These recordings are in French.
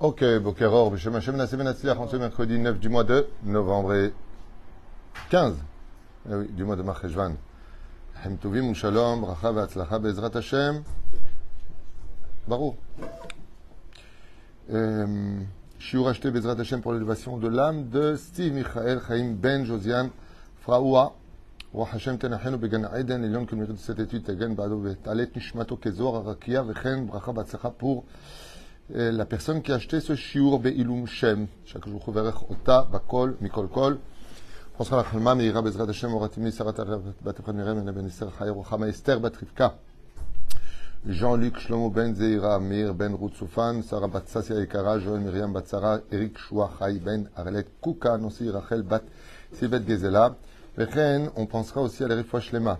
Ok, Bokeror, Beshem Hashem Nasseh Ben Atzliach, en ce mercredi 9 du mois de novembre et 15 eh oui, du mois de Marcheshvan. Hem Tovim, Shalom, Bracha Ve'atzlacha Be'ezrat Hashem. Baruch. Euh, Shiur acheté Bezrat Hashem pour l'élévation de l'âme de Steve Michael Chaim Ben Josiane Fraoua. רוח השם תנחנו בגן עדן עליון כמרד cette étude תגן בעדו ותעלה את נשמתו כזוהר הרקיע וכן ברכה והצלחה pour euh, euh, la personne qui a acheté ce shiur be'ilum shem, chaque jour verech ota bakol mikol kol, pensera la chalma meira bezrat Hashem oratimi sarat bat premierem en ben Esther chayer rochama Esther. Jean-Luc Shlomo ben Zeira Mir ben Rutsoufan, Sarah bat Sassia Ikara, Joël Myriam bat Sarah, Eric Chouachai ben Arlette Kouka, Nancy Rachel bat Sylvette Gezela. Vechen, on pensera aussi à l'Erif Shlema.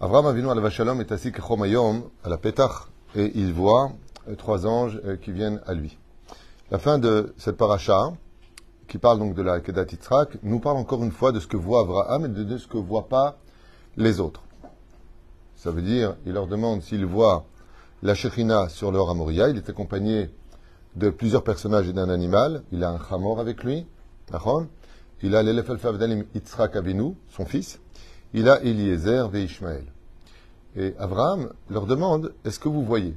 Abraham Avinu al Shalom est assis à la Pétach et il voit euh, trois anges euh, qui viennent à lui. La fin de cette paracha, qui parle donc de la Kedat Yitzhak, nous parle encore une fois de ce que voit Abraham et de ce que voient pas les autres. Ça veut dire, il leur demande s'ils voient la Shekhinah sur leur Amoria. Il est accompagné de plusieurs personnages et d'un animal. Il a un chamor avec lui. Il a l'Elef al Yitzhak Avinu, son fils. Il a Eliezer et Ishmael. Et Abraham leur demande, est-ce que vous voyez?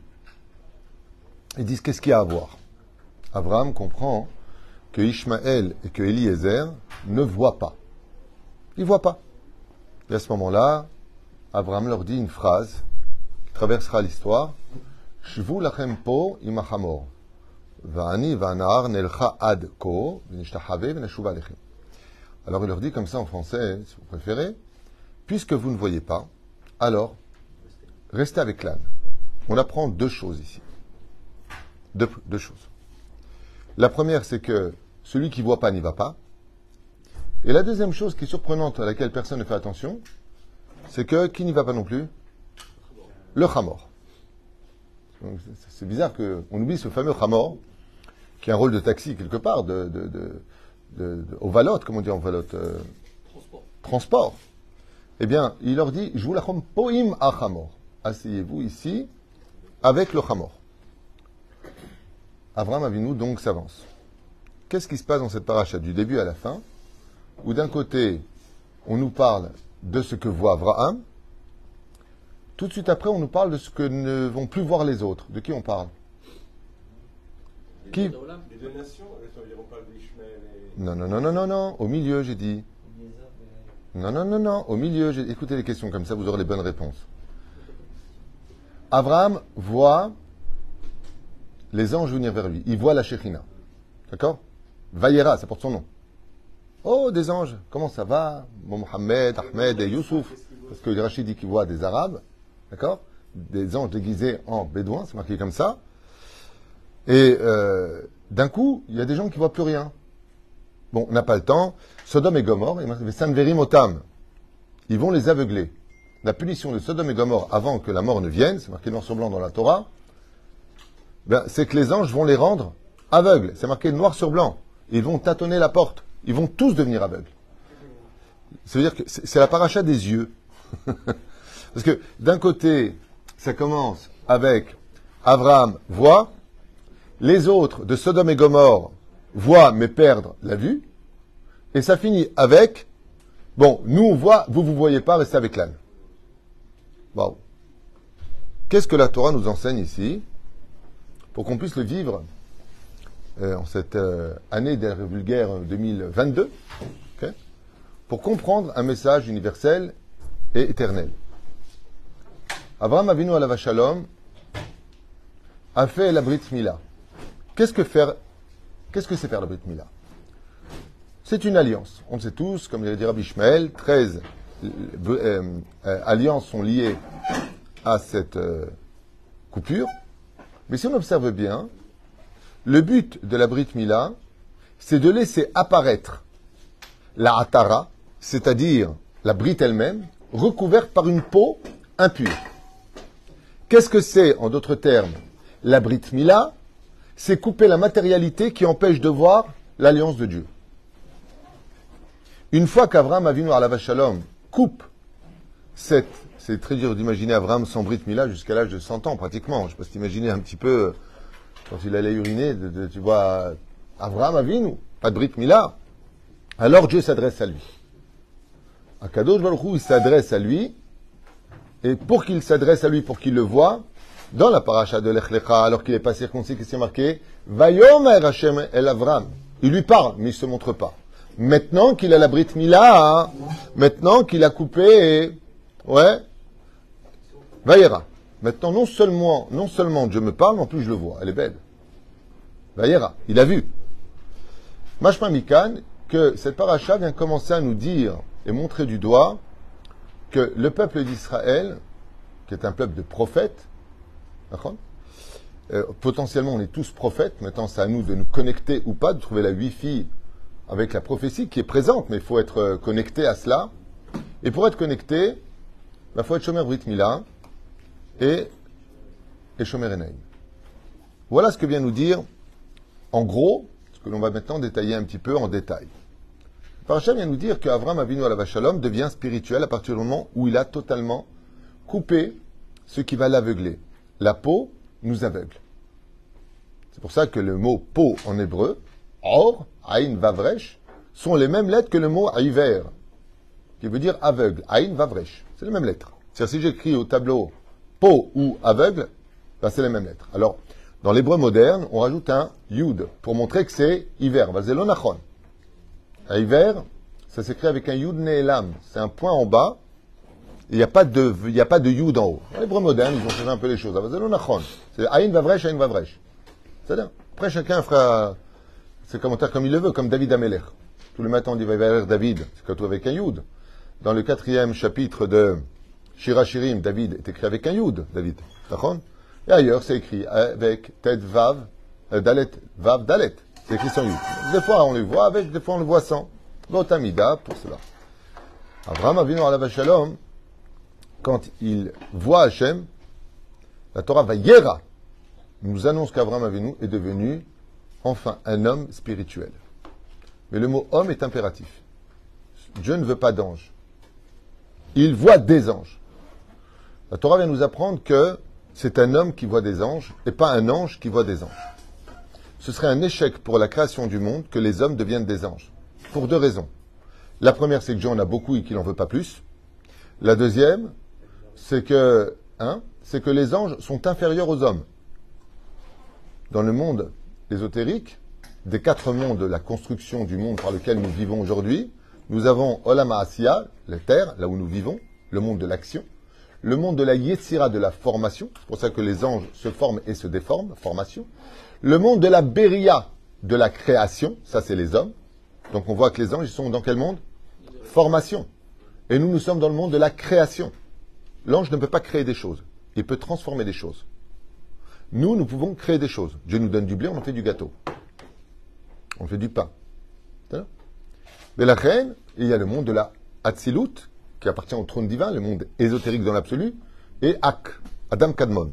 Ils disent, qu'est-ce qu'il y a à voir? Abraham comprend que Ishmaël et que Eliezer ne voient pas. Ils ne voient pas. Et à ce moment-là, Abraham leur dit une phrase qui traversera l'histoire. Shvu lachem po imachamor. Ko. Alors il leur dit comme ça en français, si vous préférez, puisque vous ne voyez pas, alors restez avec l'âne. On apprend deux choses ici. Deux, deux choses. La première, c'est que celui qui ne voit pas n'y va pas. Et la deuxième chose qui est surprenante, à laquelle personne ne fait attention, c'est que qui n'y va pas non plus? Le Hamor. C'est bizarre qu'on oublie ce fameux Hamor, qui a un rôle de taxi quelque part, de, de, de, de au valote, comment on dit en valote euh, Transport. Transport. Eh bien, il leur dit, je vous la poim à Hamor. Asseyez-vous ici avec le Hamor. Avram Avinu donc s'avance. Qu'est-ce qui se passe dans cette paracha du début à la fin Où d'un côté, on nous parle de ce que voit Abraham, tout de suite après, on nous parle de ce que ne vont plus voir les autres. De qui on parle? Qui? Les deux d'Olam. Les deux nations, on parle et. Non, non, non, non, non, non, au milieu, j'ai dit. Non, non, non, non, au milieu, écoutez les questions, comme ça vous aurez les bonnes réponses. Abraham voit les anges venir vers lui. Il voit la Shekhinah. D'accord? Vayera, ça porte son nom. Oh, des anges, comment ça va? Mohamed, Ahmed et Youssouf. Parce que Rachid dit qu'il voit des Arabes. D'accord? Des anges déguisés en bédouins, c'est marqué comme ça. Et euh, d'un coup, il y a des gens qui voient plus rien. Bon, on n'a pas le temps. Sodome et Gomorre, et. Ils vont les aveugler. La punition de Sodome et Gomorre avant que la mort ne vienne, c'est marqué noir sur blanc dans la Torah, ben, c'est que les anges vont les rendre aveugles. C'est marqué noir sur blanc. Ils vont tâtonner la porte. Ils vont tous devenir aveugles. Ça veut dire que c'est c'est la paracha des yeux. Parce que d'un côté, ça commence avec Abraham voit, les autres de Sodome et Gomorre voient mais perdent la vue, et ça finit avec bon, nous on voit, vous vous voyez pas, restez avec l'âne. Waouh. Qu'est-ce que la Torah nous enseigne ici pour qu'on puisse le vivre euh, en cette euh, année d'ère vulgaire 2022, ok, pour comprendre un message universel et éternel. Abraham Avinu Alav Shalom a fait la Brit Mila. Qu'est-ce que faire Qu'est-ce que c'est faire la Brit Mila? C'est une alliance. On le sait tous, comme le dit Rabbi Ishmael, 13 euh, euh, alliances sont liées à cette euh, coupure. Mais si on observe bien, Le but de la Brit Mila, c'est de laisser apparaître la Atara, c'est-à-dire la Brit elle-même, recouverte par une peau impure. Qu'est-ce que c'est, en d'autres termes, la Brit Mila? C'est couper la matérialité qui empêche de voir l'alliance de Dieu. Une fois qu'Avram Avinu la Shalom coupe cette, c'est très dur d'imaginer Avram sans Brit Mila jusqu'à l'âge de 100 ans pratiquement. Je peux t'imaginer un petit peu quand il allait uriner, tu vois Avram Avinu, pas de Brit Mila. Alors Dieu s'adresse à lui. Akadosh Baruch il s'adresse à lui, et pour qu'il s'adresse à lui, pour qu'il le voie, dans la paracha de l'Echlecha, alors qu'il n'est pas circoncis, qu'est-ce qui est marqué Vayomer Hashem el Avram. Il lui parle, mais il ne se montre pas. Maintenant qu'il a la Brit Mila, maintenant qu'il a coupé, ouais, Vayera. Maintenant, non seulement, non seulement Dieu me parle, en plus je le vois. Elle est belle. Vayera. Il a vu. Mashma Mikan, que cette paracha vient commencer à nous dire et montrer du doigt que le peuple d'Israël, qui est un peuple de prophètes, euh, potentiellement on est tous prophètes, maintenant c'est à nous de nous connecter ou pas, de trouver la Wi-Fi avec la prophétie qui est présente, mais il faut être euh, connecté à cela. Et pour être connecté, il bah, faut être Shomer Brit Mila et, et Shomer. Voilà ce que vient nous dire, en gros, ce que l'on va maintenant détailler un petit peu en détail. Parachat vient nous dire qu'Avram Avinu la Shalom devient spirituel à partir du moment où il a totalement coupé ce qui va l'aveugler. La peau nous aveugle. C'est pour ça que le mot peau en hébreu, or, Aïn Vavresh, sont les mêmes lettres que le mot Aiver, qui veut dire aveugle. Aïn Vavresh. C'est les mêmes lettres. C'est-à-dire, si j'écris au tableau peau ou aveugle, ben c'est les mêmes lettres. Alors, dans l'hébreu moderne, on rajoute un yud pour montrer que c'est hiver. Vazelonachon. Hiver, ça s'écrit avec un yud ne'elam. C'est un point en bas. Il n'y a pas de, il y a pas de yud en haut. Dans l'hébreu moderne, ils ont changé un peu les choses. Vazelonachon. C'est aïn vavresh, aïn vavresh. C'est-à-dire, après chacun fera ses commentaires comme il le veut, comme David Ameler. Tous les matins, on dit David, c'est tout avec un Yud. Dans le quatrième chapitre de Shirachirim, David est écrit avec un Yud, David. Et ailleurs, c'est écrit avec Ted Vav, euh, Dalet, Vav, Dalet. C'est écrit sans Yud. Des fois, on le voit avec, des fois, on le voit sans. Amida pour cela. Abraham Avinu la Shalom, quand il voit Hachem, la Torah va yera, nous annonce qu'Abraham Avinu est devenu enfin un homme spirituel. Mais le mot homme est impératif. Dieu ne veut pas d'anges. Il voit des anges. La Torah vient nous apprendre que c'est un homme qui voit des anges et pas un ange qui voit des anges. Ce serait un échec pour la création du monde que les hommes deviennent des anges. Pour deux raisons. La première, c'est que Dieu en a beaucoup et qu'il n'en veut pas plus. La deuxième, c'est que, hein, c'est que les anges sont inférieurs aux hommes. Dans le monde ésotérique, des quatre mondes de la construction du monde par lequel nous vivons aujourd'hui, nous avons Olam Asiya, la terre, là où nous vivons, le monde de l'action, le monde de la Yetzira, de la formation, c'est pour ça que les anges se forment et se déforment, formation, le monde de la Beria, de la création, ça c'est les hommes, donc on voit que les anges sont dans quel monde? Formation. Et nous, nous sommes dans le monde de la création. L'ange ne peut pas créer des choses, il peut transformer des choses. Nous, nous pouvons créer des choses. Dieu nous donne du blé, on en fait du gâteau. On fait du pain. Mais la reine, il y a le monde de la Hatzilut, qui appartient au trône divin, le monde ésotérique dans l'absolu, et Ak, Adam Kadmon,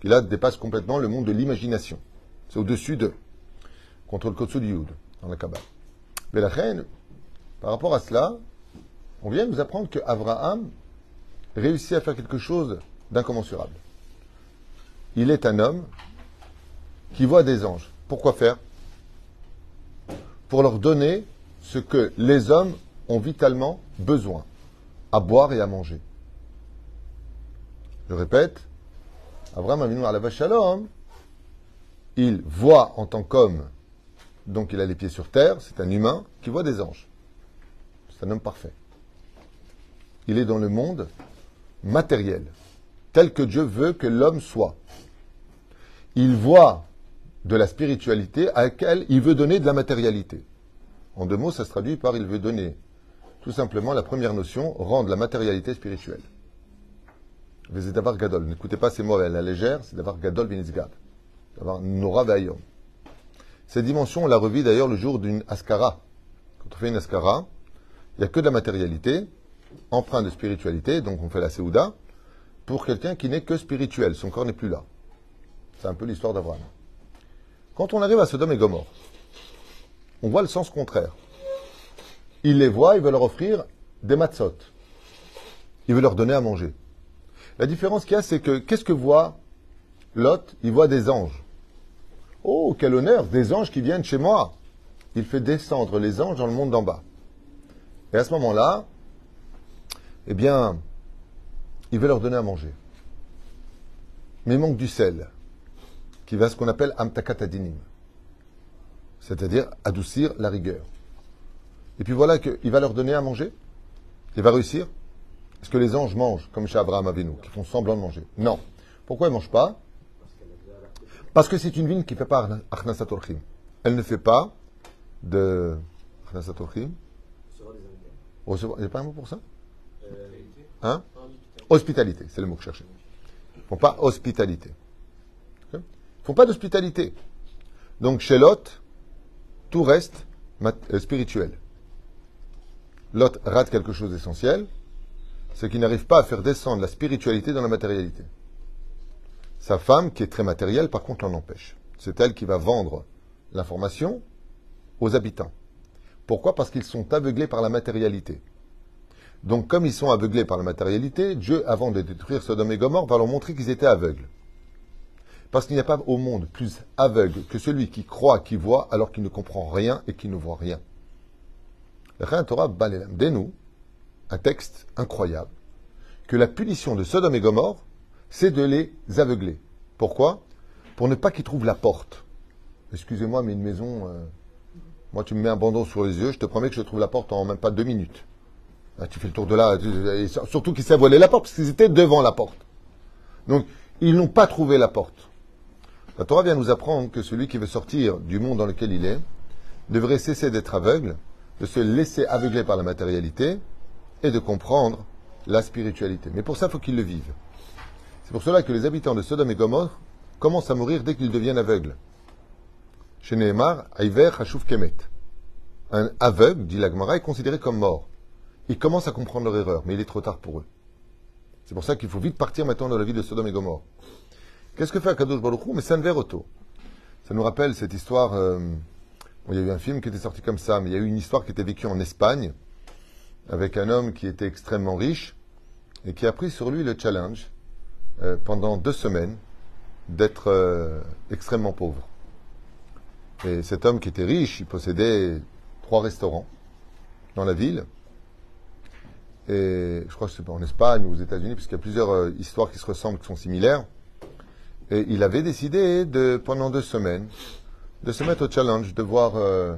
qui là dépasse complètement le monde de l'imagination. C'est au-dessus de, contre le Kotsu du Yud, dans la Kabbale. Mais la reine, par rapport à cela, on vient nous apprendre que Abraham réussit à faire quelque chose d'incommensurable il est un homme qui voit des anges. Pourquoi faire? Pour leur donner ce que les hommes ont vitalement besoin, à boire et à manger. Je répète, Abraham Avinu la Shalom, il voit en tant qu'homme, donc il a les pieds sur terre, c'est un humain qui voit des anges. C'est un homme parfait. Il est dans le monde matériel, tel que Dieu veut que l'homme soit il voit de la spiritualité à laquelle il veut donner de la matérialité. En deux mots, ça se traduit par il veut donner tout simplement la première notion, rendre la matérialité spirituelle. D'avoir gadol. N'écoutez pas ces mots à la légère, c'est d'avoir gadol vinizgad. D'avoir nora ve'ayom. Cette dimension, on la revit d'ailleurs le jour d'une ascara. Quand on fait une ascara, il n'y a que de la matérialité, empreinte de spiritualité, donc on fait la Séouda, pour quelqu'un qui n'est que spirituel, son corps n'est plus là. C'est un peu l'histoire d'Abraham. Quand on arrive à Sodome et Gomorre, on voit le sens contraire. Il les voit, il veut leur offrir des matzot. Il veut leur donner à manger. La différence qu'il y a, c'est que qu'est-ce que voit Lot? Il voit des anges. Oh, quel honneur, des anges qui viennent chez moi. Il fait descendre les anges dans le monde d'en bas. Et à ce moment-là, eh bien, il veut leur donner à manger. Mais il manque du sel, qui va ce qu'on appelle amtakatadinim, c'est-à-dire adoucir la rigueur. Et puis voilà qu'il va leur donner à manger. Il va réussir. Est-ce que les anges mangent comme chez Abraham Avinu, qui font semblant de manger? Non. Pourquoi ils ne mangent pas? Parce que c'est une vigne qui ne fait pas Achnasatorchim. Elle ne fait pas de Achnasatorchim. Il n'y a pas un mot pour ça? Hein Hospitalité, c'est le mot que je cherchais. Ils ne font pas hospitalité. Ils ne font pas d'hospitalité. Donc chez Lot, tout reste euh, spirituel. Lot rate quelque chose d'essentiel, c'est qu'il n'arrive pas à faire descendre la spiritualité dans la matérialité. Sa femme, qui est très matérielle, par contre, l'en empêche. C'est elle qui va vendre l'information aux habitants. Pourquoi? Parce qu'ils sont aveuglés par la matérialité. Donc, comme ils sont aveuglés par la matérialité, Dieu, avant de détruire Sodome et Gomorre, va leur montrer qu'ils étaient aveugles. Parce qu'il n'y a pas au monde plus aveugle que celui qui croit, qui voit, alors qu'il ne comprend rien et qui ne voit rien. La Torah nous un texte incroyable, que la punition de Sodome et Gomorre, c'est de les aveugler. Pourquoi? Pour ne pas qu'ils trouvent la porte. Excusez-moi, mais une maison, euh, moi tu me mets un bandeau sur les yeux, je te promets que je trouve la porte en même pas deux minutes. Ah, tu fais le tour de là, surtout qu'ils savent la porte, parce qu'ils étaient devant la porte. Donc, ils n'ont pas trouvé la porte. La Torah vient nous apprendre que celui qui veut sortir du monde dans lequel il est devrait cesser d'être aveugle de se laisser aveugler par la matérialité et de comprendre la spiritualité. Mais pour ça, il faut qu'ils le vivent. C'est pour cela que les habitants de Sodome et Gomorre commencent à mourir dès qu'ils deviennent aveugles. Chez Nehemar, Aiver Hashuv Kemet. Un aveugle, dit l'Agmara, est considéré comme mort. Ils commencent à comprendre leur erreur, mais il est trop tard pour eux. C'est pour ça qu'il faut vite partir maintenant dans la vie de Sodome et Gomorre. Qu'est-ce que fait Akadosh Baruch Mais c'est un auto. Ça nous rappelle cette histoire euh, il y a eu un film qui était sorti comme ça, mais il y a eu une histoire qui était vécue en Espagne avec un homme qui était extrêmement riche et qui a pris sur lui le challenge euh, pendant deux semaines d'être euh, extrêmement pauvre. Et cet homme qui était riche, il possédait trois restaurants dans la ville. Et je crois que c'est en Espagne ou aux États-Unis, puisqu'il y a plusieurs euh, histoires qui se ressemblent, qui sont similaires. Et il avait décidé de, pendant deux semaines, de se mettre au challenge, de voir euh,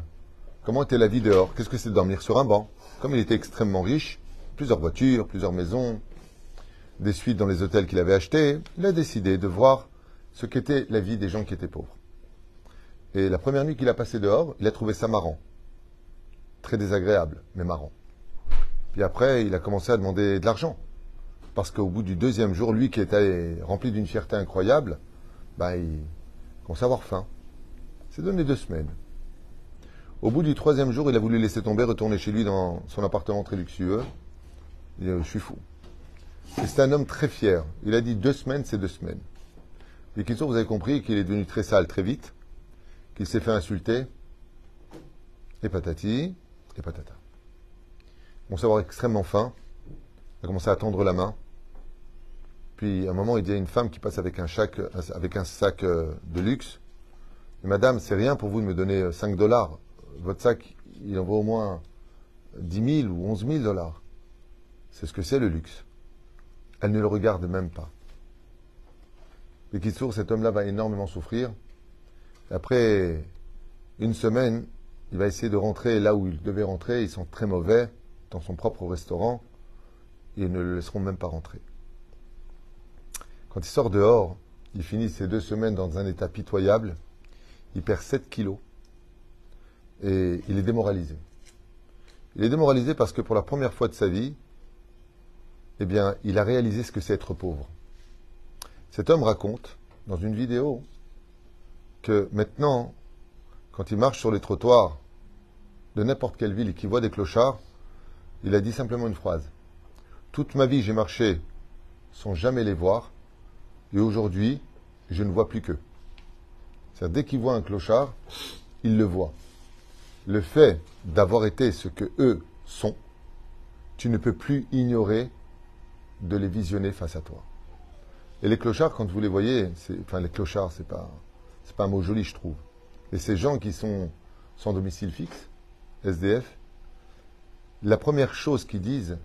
comment était la vie dehors, qu'est-ce que c'est de dormir sur un banc? Comme il était extrêmement riche, plusieurs voitures, plusieurs maisons, des suites dans les hôtels qu'il avait achetés, il a décidé de voir ce qu'était la vie des gens qui étaient pauvres. Et la première nuit qu'il a passée dehors, il a trouvé ça marrant. Très désagréable, mais marrant. Puis après, il a commencé à demander de l'argent. Parce qu'au bout du deuxième jour, lui qui était rempli d'une fierté incroyable, bah, il commençait à avoir faim. C'est donné deux semaines. Au bout du troisième jour, il a voulu laisser tomber, retourner chez lui dans son appartement très luxueux. Il dit, je suis fou. Et c'est un homme très fier. Il a dit deux semaines, c'est deux semaines. Et qu'il vous avez compris qu'il est devenu très sale très vite, qu'il s'est fait insulter, et patati, et patata. On s'est avoir extrêmement faim. Il a commencé à tendre la main. Puis, à un moment, il dit à une femme qui passe avec un, avec un sac euh, de luxe Madame, c'est rien pour vous de me donner 5 dollars. Votre sac, il en vaut au moins 10 000 ou 11 000 dollars. C'est ce que c'est le luxe. Elle ne le regarde même pas. Et qui sourd, cet homme-là va énormément souffrir. Après une semaine, il va essayer de rentrer là où il devait rentrer. Ils sont très mauvais dans son propre restaurant. Et ils ne le laisseront même pas rentrer. Quand il sort dehors, il finit ses deux semaines dans un état pitoyable il perd 7 kilos et il est démoralisé. Il est démoralisé parce que pour la première fois de sa vie, eh bien, il a réalisé ce que c'est être pauvre. Cet homme raconte dans une vidéo que maintenant, quand il marche sur les trottoirs de n'importe quelle ville et qu'il voit des clochards, il a dit simplement une phrase. Toute ma vie, j'ai marché sans jamais les voir, et aujourd'hui, je ne vois plus qu'eux. C'est-à-dire, dès qu'il voit un clochard, il le voit. Le fait d'avoir été ce que eux sont, tu ne peux plus ignorer de les visionner face à toi. Et les clochards, quand vous les voyez, enfin les clochards, c'est pas, c'est pas un mot joli, je trouve. Et ces gens qui sont sans domicile fixe, SDF, la première chose qu'ils disent,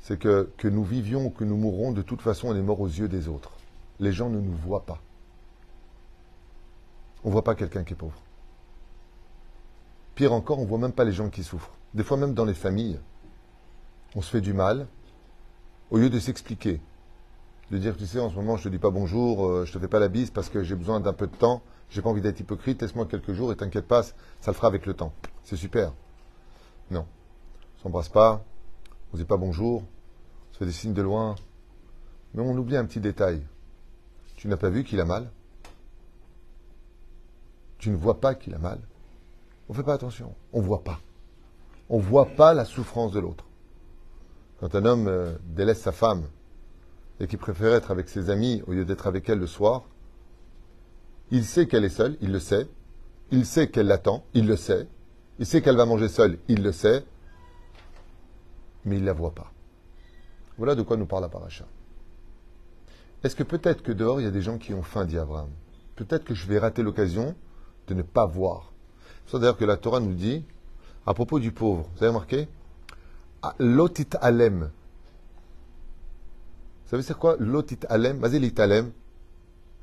c'est que, que nous vivions ou que nous mourrons, de toute façon, on est mort aux yeux des autres. Les gens ne nous voient pas. On ne voit pas quelqu'un qui est pauvre. Pire encore, on ne voit même pas les gens qui souffrent. Des fois, même dans les familles, on se fait du mal, au lieu de s'expliquer, de dire, tu sais, en ce moment, je te dis pas bonjour, euh, je te fais pas la bise parce que j'ai besoin d'un peu de temps, j'ai pas envie d'être hypocrite, laisse-moi quelques jours et t'inquiète pas, ça le fera avec le temps. C'est super. Non. On s'embrasse pas, on ne dit pas bonjour, on se fait des signes de loin, mais on oublie un petit détail. Tu n'as pas vu qu'il a mal? Tu ne vois pas qu'il a mal? On ne fait pas attention, on ne voit pas. On ne voit pas la souffrance de l'autre. Quand un homme euh, délaisse sa femme et qui préfère être avec ses amis au lieu d'être avec elle le soir, il sait qu'elle est seule, il le sait. Il sait qu'elle l'attend, il le sait. Il sait qu'elle va manger seule, il le sait. Mais il ne la voit pas. Voilà de quoi nous parle la paracha. Est-ce que peut-être que dehors, il y a des gens qui ont faim, dit Abraham? Peut-être que je vais rater l'occasion de ne pas voir. C'est d'ailleurs que la Torah nous dit, à propos du pauvre, vous avez remarqué? Lotit alem. Vous savez c'est quoi? Lotit alem? Vas-y, alem.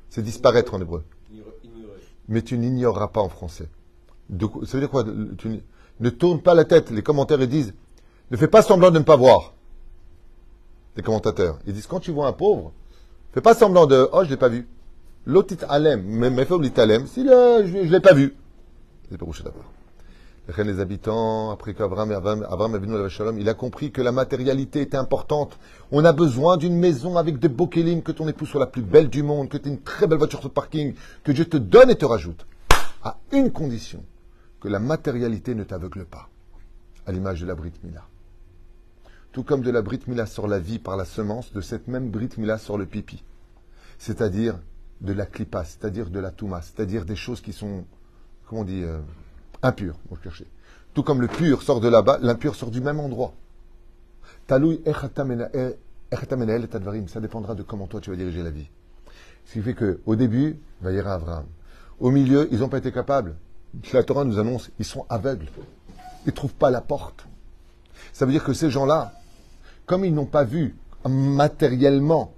C'est disparaître en hébreu. Mais tu n'ignoreras pas en français. ça veut dire quoi? Ne tourne pas la tête. Les commentaires ils disent ne fais pas semblant de ne pas voir. Les commentateurs. Ils disent quand tu vois un pauvre, fais pas semblant de oh je l'ai pas vu. Lotit alem, mais alem, si je, je l'ai pas vu. C'est pas d'abord les habitants, après qu'Abraham Abraham, il a compris que la matérialité était importante. On a besoin d'une maison avec de beaux kélim, que ton épouse soit la plus belle du monde, que tu aies une très belle voiture sur le parking, que Dieu te donne et te rajoute. À une condition, que la matérialité ne t'aveugle pas. À l'image de la Brit Mila. Tout comme de la Brit Mila sort la vie par la semence, de cette même Brit Mila sort le pipi. C'est-à-dire de la klipa, c'est-à-dire de la touma, c'est-à-dire des choses qui sont, comment on dit, euh, impur, chercher. Tout comme le pur sort de là-bas, l'impur sort du même endroit. Taloui ça dépendra de comment toi tu vas diriger la vie. Ce qui fait qu'au début, va y Abraham. Au milieu, ils n'ont pas été capables. La Torah nous annonce, ils sont aveugles. Ils ne trouvent pas la porte. Ça veut dire que ces gens-là, comme ils n'ont pas vu matériellement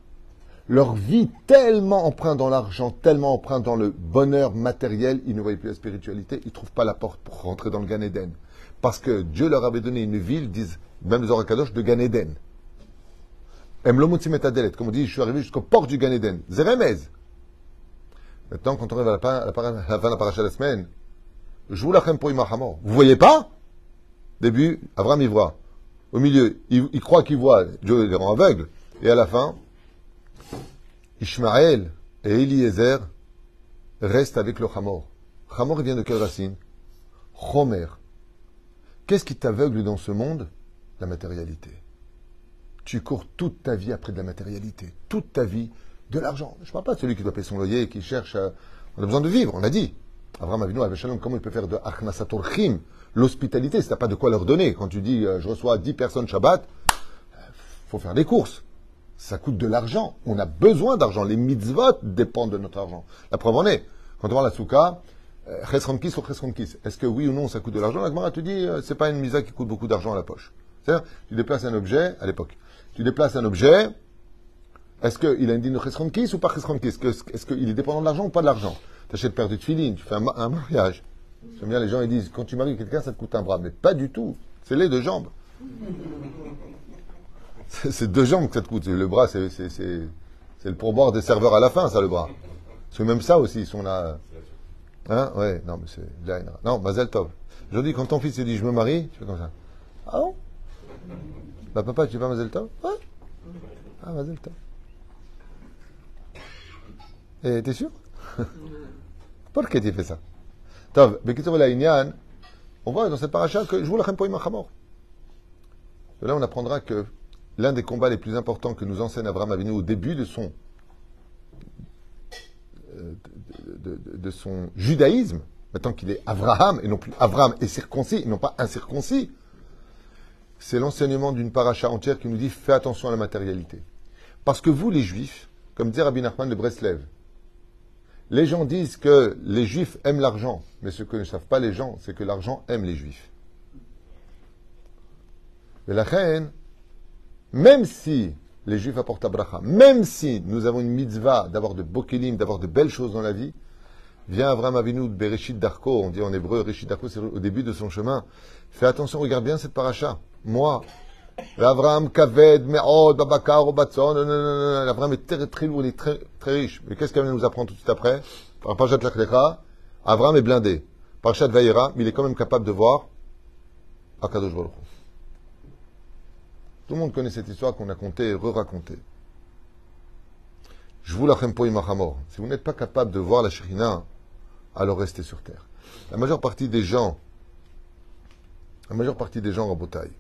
leur vie tellement empreinte dans l'argent, tellement empreinte dans le bonheur matériel, ils ne voyaient plus la spiritualité, ils ne trouvent pas la porte pour rentrer dans le Gan Eden. Parce que Dieu leur avait donné une ville, disent même les Orakadosh, de Gan Eden. Comme on dit, je suis arrivé jusqu'au port du Gan Eden. Zeremez. Maintenant, quand on arrive à la, fin de la paracha de la semaine, je vous la pour Vous voyez pas? Début, y voit. Au milieu, il, il croit qu'il voit, Dieu les rend aveugles. Et à la fin, Ishmaël et Eliezer restent avec le Hamor. Hamor vient de quelle racine? Homer. Qu'est-ce qui t'aveugle dans ce monde? La matérialité. Tu cours toute ta vie après de la matérialité. Toute ta vie, de l'argent. Je ne parle pas de celui qui doit payer son loyer et qui cherche. À... On a besoin de vivre, on a dit. Abraham Avinu, Shalom, comment il peut faire de Achnasator l'hospitalité Si tu pas de quoi leur donner. Quand tu dis euh, je reçois 10 personnes Shabbat, il euh, faut faire des courses ça coûte de l'argent. On a besoin d'argent. Les mitzvot dépendent de notre argent. La preuve en est. Quand on voit la souka, euh, chesronkis ou est-ce que oui ou non ça coûte de l'argent? La Gemara te dit, c'est pas une misa qui coûte beaucoup d'argent à la poche. Tu déplaces un objet, à l'époque, tu déplaces un objet, est-ce qu'il a une digne de ou pas chesronkis Est-ce qu'il est dépendant de l'argent ou pas de l'argent? Tu achètes paire de tuilines, tu fais un, mariage. J'aime bien les gens, ils disent, quand tu maries quelqu'un, ça te coûte un bras. Mais pas du tout. C'est les deux jambes. C'est deux jambes que ça te coûte. Le bras, c'est le pourboire des serveurs à la fin, ça, le bras. Parce que même ça aussi, ils sont là. Hein? Ouais, non, mais c'est. Non, Mazel Tov. Dis, quand ton fils te dit, je me marie, tu fais comme ça. Ah bon? Bah, papa, tu pas Mazel Tov Ouais. Ah, Mazel Tov. Et t'es sûr? Pourquoi tu fais ça? On voit dans cette paracha que je vous la pour Imachamor. De là, on apprendra que l'un des combats les plus importants que nous enseigne Abraham Avinu au début de son, euh, de, son judaïsme, maintenant qu'il est Abraham et non plus Abraham et circoncis, et non pas incirconcis, c'est l'enseignement d'une paracha entière qui nous dit fais attention à la matérialité. Parce que vous, les juifs, comme dit Rabbi Nachman de Breslev, les gens disent que les juifs aiment l'argent, mais ce que ne savent pas les gens, c'est que l'argent aime les juifs. Mais la reine, même si les juifs apportent Abraham, même si nous avons une mitzvah d'avoir de beaux kélim, d'avoir de belles choses dans la vie, vient Abraham Avinu de Bereshit Darko, on dit en hébreu Bereshit Darko, c'est au début de son chemin. Fais attention, regarde bien cette paracha. Moi, Abraham Kaved, Me'od, Babakar, Obatson, Abraham est très, très lourd, il est très, riche. Mais qu'est-ce vient nous apprendre tout de suite après? Par Parashat Lachlecha, Abraham est blindé. Parashat Vaïra, mais il est quand même capable de voir Akadosh. Tout le monde connaît cette histoire qu'on a contée et re-racontée. Je vous la imachamor. Si vous n'êtes pas capable de voir la Shekhinah, alors restez sur terre. La majeure partie des gens, la majeure partie des gens en bataille,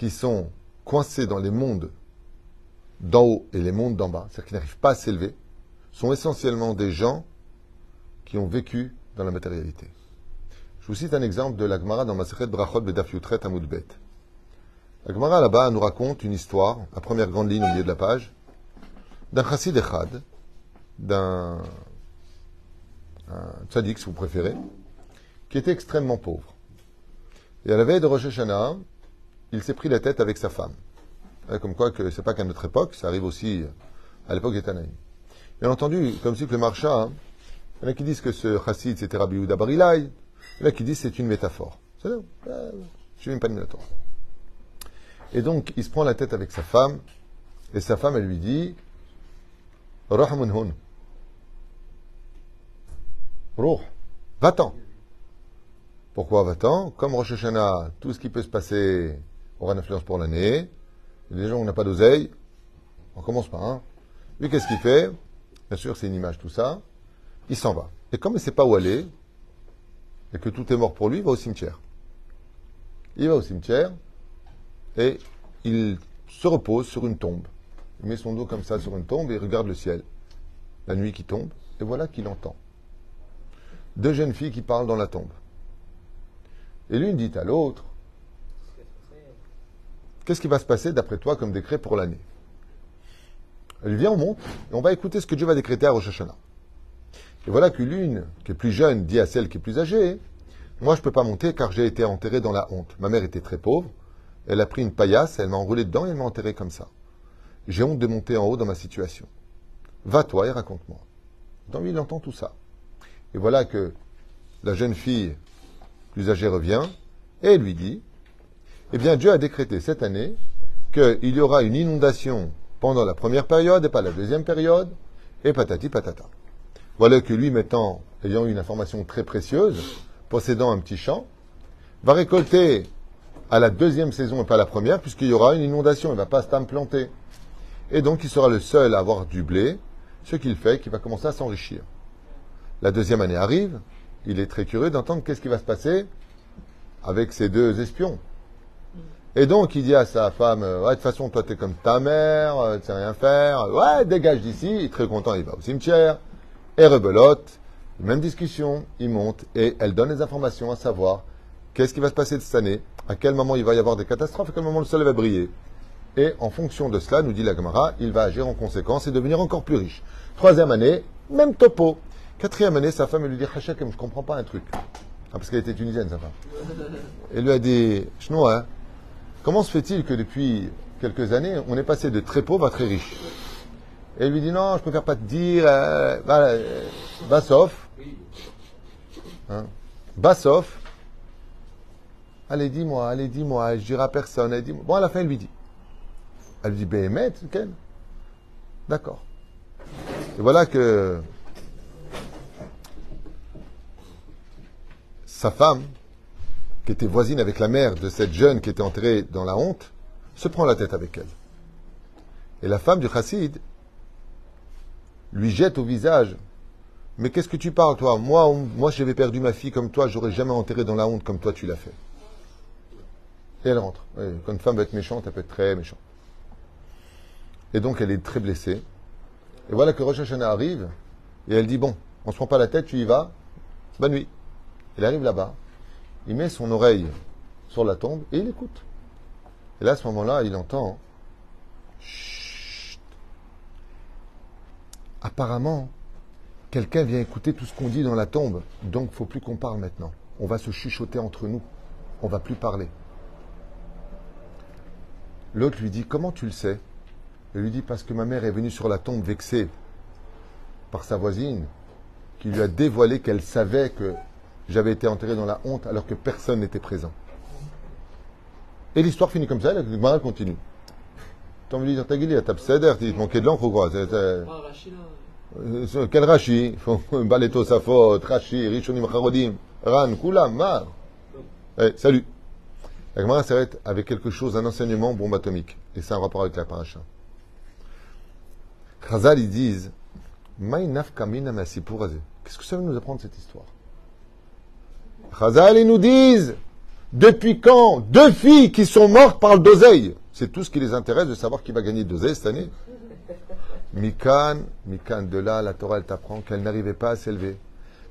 qui sont coincés dans les mondes d'en haut et les mondes d'en bas, c'est-à-dire qui n'arrivent pas à s'élever, sont essentiellement des gens qui ont vécu dans la matérialité. Je vous cite un exemple de la Gemara dans Masechet Brachot Bedaf Yutret Amud Bet. La Gemara là-bas nous raconte une histoire, la première grande ligne au milieu de la page, d'un chassid echad, d'un un tzaddik si vous préférez, qui était extrêmement pauvre. Et à la veille de Rosh Hashanah, il s'est pris la tête avec sa femme. Ouais, Comme quoi que c'est pas qu'à notre époque, ça arrive aussi à l'époque des Tanaïm. Bien entendu, comme si que le marcha, hein, il y en a qui disent que ce chassid c'était Rabbi Yehuda Barilai, il y en a qui disent que c'est une métaphore. C'est euh, je suis même pas de. Et donc, il se prend la tête avec sa femme, et sa femme, elle lui dit, Rahmun hun. Ruh, va-t'en. Pourquoi va-t'en? Comme Rosh Hashanah, tout ce qui peut se passer aura une influence pour l'année. Les gens, on n'a pas d'oseille. On commence par un. Lui, qu'est-ce qu'il fait? Bien sûr, c'est une image, tout ça. Il s'en va. Et comme il ne sait pas où aller, et que tout est mort pour lui, il va au cimetière. Il va au cimetière, et il se repose sur une tombe. Il met son dos comme ça sur une tombe et il regarde le ciel. La nuit qui tombe, et voilà qu'il entend. Deux jeunes filles qui parlent dans la tombe. Et l'une dit à l'autre, qu'est-ce qui va se passer d'après toi comme décret pour l'année? Elle vient, on monte, et on va écouter ce que Dieu va décréter à Rosh. Et voilà que l'une, qui est plus jeune, dit à celle qui est plus âgée, moi je ne peux pas monter car j'ai été enterré dans la honte. Ma mère était très pauvre, elle a pris une paillasse, elle m'a enroulé dedans et elle m'a enterré comme ça. J'ai honte de monter en haut dans ma situation. Va toi et raconte-moi. Donc il entend tout ça. Et voilà que la jeune fille plus âgée revient et lui dit, eh bien Dieu a décrété cette année qu'il y aura une inondation pendant la première période et pas la deuxième période, et patati patata. Voilà que lui, maintenant, ayant une information très précieuse, possédant un petit champ, va récolter à la deuxième saison et pas la première, puisqu'il y aura une inondation, il ne va pas se planter. Et donc il sera le seul à avoir du blé, ce qu'il fait, qu'il va commencer à s'enrichir. La deuxième année arrive, il est très curieux d'entendre qu'est-ce qui va se passer avec ces deux espions. Et donc il dit à sa femme, ouais, de toute façon, toi t'es comme ta mère, euh, tu sais rien faire, ouais, dégage d'ici, il est très content, il va au cimetière, et rebelote, même discussion, il monte, et elle donne les informations à savoir qu'est-ce qui va se passer cette année, à quel moment il va y avoir des catastrophes, à quel moment le soleil va briller? Et en fonction de cela, nous dit la Gemara, il va agir en conséquence et devenir encore plus riche. Troisième année, même topo. Quatrième année, sa femme elle lui dit Hachek, je comprends pas un truc. Ah, parce qu'elle était tunisienne, sa femme. Elle lui a dit Chnois, hein, comment se fait-il que depuis quelques années, on est passé de très pauvre à très riche Et lui dit Non, je préfère pas te dire. Euh, bah, euh, Bassoff. Hein, Bassoff. Allez, dis-moi, allez, dis-moi, je dirai à personne. Bon, à la fin, elle lui dit. Elle lui dit, Béhémet, Ken D'accord. Et voilà que sa femme, qui était voisine avec la mère de cette jeune qui était enterrée dans la honte, se prend la tête avec elle. Et la femme du chassid lui jette au visage Mais qu'est-ce que tu parles, toi? Moi, moi j'avais perdu ma fille comme toi, j'aurais jamais enterré dans la honte comme toi tu l'as fait. Et elle rentre. Quand une femme va être méchante, elle peut être très méchante. Et donc elle est très blessée. Et voilà que Rosh Hashanah arrive, et elle dit, bon, on se prend pas la tête, tu y vas, bonne nuit. Il arrive là-bas, il met son oreille sur la tombe, et il écoute. Et là, à ce moment-là, il entend, Chut. Apparemment, quelqu'un vient écouter tout ce qu'on dit dans la tombe, donc faut plus qu'on parle maintenant. On va se chuchoter entre nous, on va plus parler. L'autre lui dit, comment tu le sais? Il lui dit, parce que ma mère est venue sur la tombe vexée par sa voisine, qui lui a dévoilé qu'elle savait que j'avais été enterré dans la honte alors que personne n'était présent. Et l'histoire finit comme ça, la Gemara continue. T'as envie de dire ta gueule, t'as pseuder, tu te manquais de l'encre ou quoi Ah, c'est- Quel Rashi Baleto Safot, Rashi, Rishonim Charodim, Ran, Kulam, Mar. Eh, salut. La Gemara s'arrête avec quelque chose, un enseignement bombe atomique. Et c'est un rapport avec la paracha. Chazal, ils disent. Qu'est-ce que ça veut nous apprendre cette histoire? Chazal, ils nous disent Depuis quand deux filles qui sont mortes parlent d'oseille? C'est tout ce qui les intéresse de savoir qui va gagner d'oseille cette année. Mikan, Mikan, de là, la Torah, elle t'apprend qu'elle n'arrivait pas à s'élever.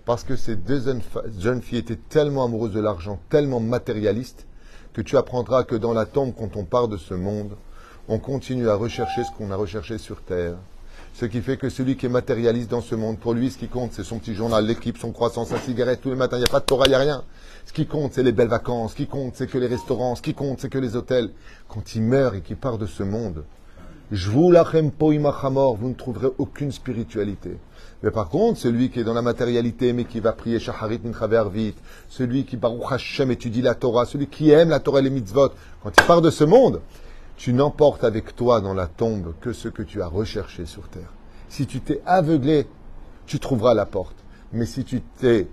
Parce que ces deux jeunes, jeunes filles étaient tellement amoureuses de l'argent, tellement matérialistes, que tu apprendras que dans la tombe, quand on part de ce monde, on continue à rechercher ce qu'on a recherché sur Terre. Ce qui fait que celui qui est matérialiste dans ce monde, pour lui, ce qui compte, c'est son petit journal, l'équipe, son croissant, sa cigarette, tous les matins, il n'y a pas de Torah, il n'y a rien. Ce qui compte, c'est les belles vacances, ce qui compte, c'est que les restaurants, ce qui compte, c'est que les hôtels. Quand il meurt et qu'il part de ce monde, vous vous ne trouverez aucune spiritualité. Mais par contre, celui qui est dans la matérialité, mais qui va prier Minchaver Arvit, celui qui Baruch Hashem étudie la Torah, celui qui aime la Torah et les mitzvot, quand il part de ce monde, tu n'emportes avec toi dans la tombe que ce que tu as recherché sur terre. Si tu t'es aveuglé, tu trouveras la porte. Mais si tu t'es,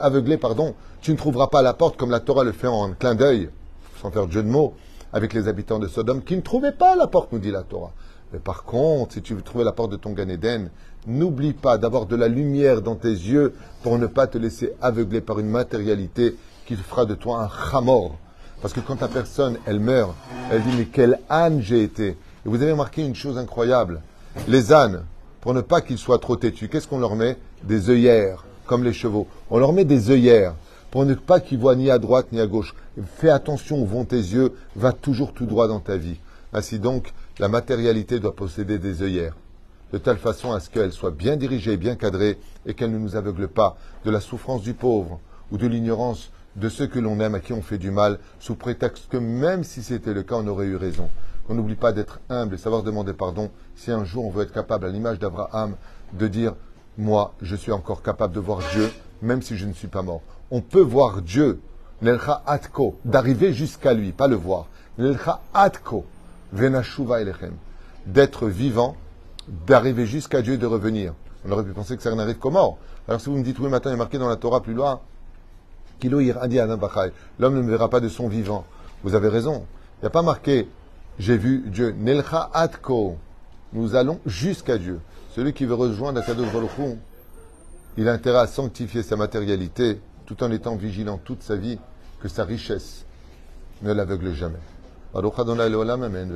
aveuglé, pardon, tu ne trouveras pas la porte comme la Torah le fait en clin d'œil, sans faire de jeu de mots, avec les habitants de Sodome qui ne trouvaient pas la porte, nous dit la Torah. Mais par contre, si tu veux trouver la porte de ton Gan n'oublie pas d'avoir de la lumière dans tes yeux pour ne pas te laisser aveugler par une matérialité qui fera de toi un chamor. Parce que quand la personne, elle meurt, elle dit, mais quel âne j'ai été. Et vous avez remarqué une chose incroyable. Les ânes, pour ne pas qu'ils soient trop têtus, qu'est-ce qu'on leur met? Des œillères, comme les chevaux. On leur met des œillères pour ne pas qu'ils voient ni à droite ni à gauche. Fais attention où vont tes yeux, va toujours tout droit dans ta vie. Ainsi donc, la matérialité doit posséder des œillères, de telle façon à ce qu'elle soit bien dirigée, bien cadrée, et qu'elle ne nous aveugle pas de la souffrance du pauvre ou de l'ignorance de ceux que l'on aime, à qui on fait du mal, sous prétexte que même si c'était le cas, on aurait eu raison. Qu'on n'oublie pas d'être humble et savoir demander pardon si un jour on veut être capable, à l'image d'Abraham, de dire Moi, je suis encore capable de voir Dieu, même si je ne suis pas mort. On peut voir Dieu, Nelcha Atko, d'arriver jusqu'à lui, pas le voir. Nelcha Atko, Venashuva Elechem, d'être vivant, d'arriver jusqu'à Dieu et de revenir. On aurait pu penser que ça n'arrive qu'aux morts. Alors si vous me dites, oui, maintenant il est marqué dans la Torah plus loin, L'homme ne me verra pas de son vivant. Vous avez raison. Il n'y a pas marqué j'ai vu Dieu. Nelcha atko. Nous allons jusqu'à Dieu. Celui qui veut rejoindre Akadosh Baruch il a intérêt à sanctifier sa matérialité tout en étant vigilant toute sa vie que sa richesse ne l'aveugle jamais. Amen,